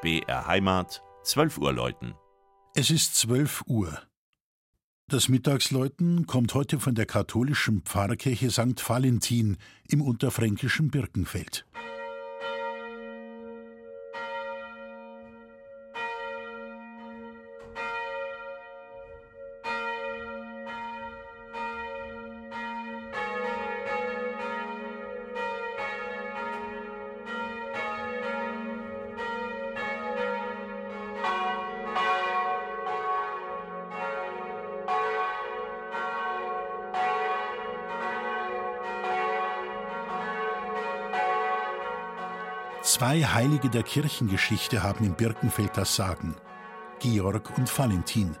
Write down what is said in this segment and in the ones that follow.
BR Heimat, 12 Uhr läuten. Es ist 12 Uhr. Das Mittagsläuten kommt heute von der katholischen Pfarrkirche St. Valentin im unterfränkischen Birkenfeld. Zwei Heilige der Kirchengeschichte haben im Birkenfeld das Sagen: Georg und Valentin.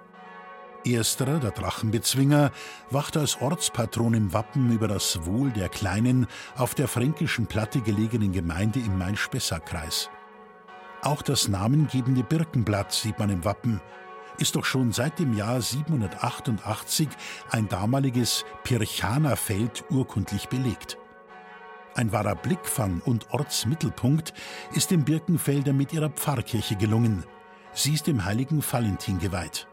Ersterer, der Drachenbezwinger, wacht als Ortspatron im Wappen über das Wohl der kleinen, auf der fränkischen Platte gelegenen Gemeinde im Main-Spessart-Kreis. Auch das namengebende Birkenblatt sieht man im Wappen, ist doch schon seit dem Jahr 788 ein damaliges Pirchanerfeld urkundlich belegt. Ein wahrer Blickfang und Ortsmittelpunkt ist dem Birkenfelder mit ihrer Pfarrkirche gelungen. Sie ist dem heiligen Valentin geweiht.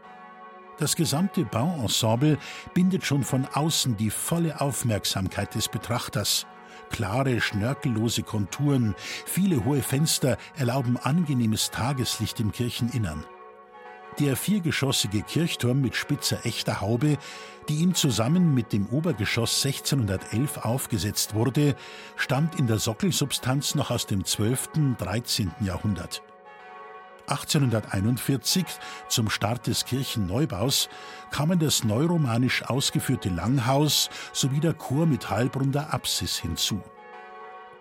Das gesamte Bauensemble bindet schon von außen die volle Aufmerksamkeit des Betrachters. Klare, schnörkellose Konturen, viele hohe Fenster erlauben angenehmes Tageslicht im Kircheninnern. Der viergeschossige Kirchturm mit spitzer echter Haube, die ihm zusammen mit dem Obergeschoss 1611 aufgesetzt wurde, stammt in der Sockelsubstanz noch aus dem 12. und 13. Jahrhundert. 1841, zum Start des Kirchenneubaus, kamen das neuromanisch ausgeführte Langhaus sowie der Chor mit halbrunder Apsis hinzu.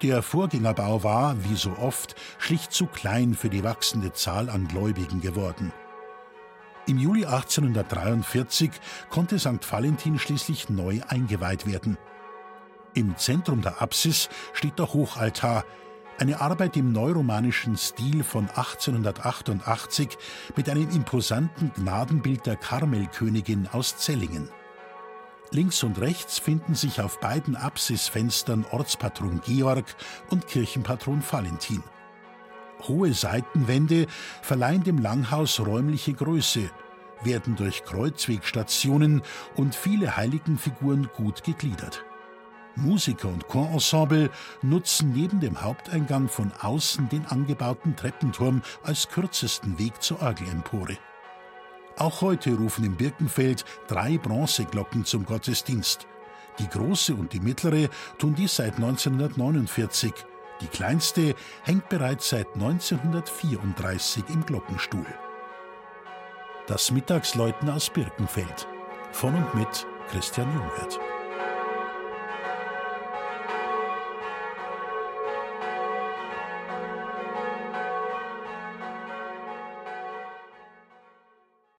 Der Vorgängerbau war, wie so oft, schlicht zu klein für die wachsende Zahl an Gläubigen geworden. Im Juli 1843 konnte St. Valentin schließlich neu eingeweiht werden. Im Zentrum der Apsis steht der Hochaltar, eine Arbeit im neuromanischen Stil von 1888 mit einem imposanten Gnadenbild der Karmelkönigin aus Zellingen. Links und rechts finden sich auf beiden Apsisfenstern Ortspatron Georg und Kirchenpatron Valentin. Hohe Seitenwände verleihen dem Langhaus räumliche Größe, werden durch Kreuzwegstationen und viele Heiligenfiguren gut gegliedert. Musiker und Chorensemble nutzen neben dem Haupteingang von außen den angebauten Treppenturm als kürzesten Weg zur Orgelempore. Auch heute rufen im Birkenfeld drei Bronzeglocken zum Gottesdienst. Die große und die mittlere tun dies seit 1949 die kleinste hängt bereits seit 1934 im Glockenstuhl. Das Mittagsläuten aus Birkenfeld. Von und mit Christian Jungwirth.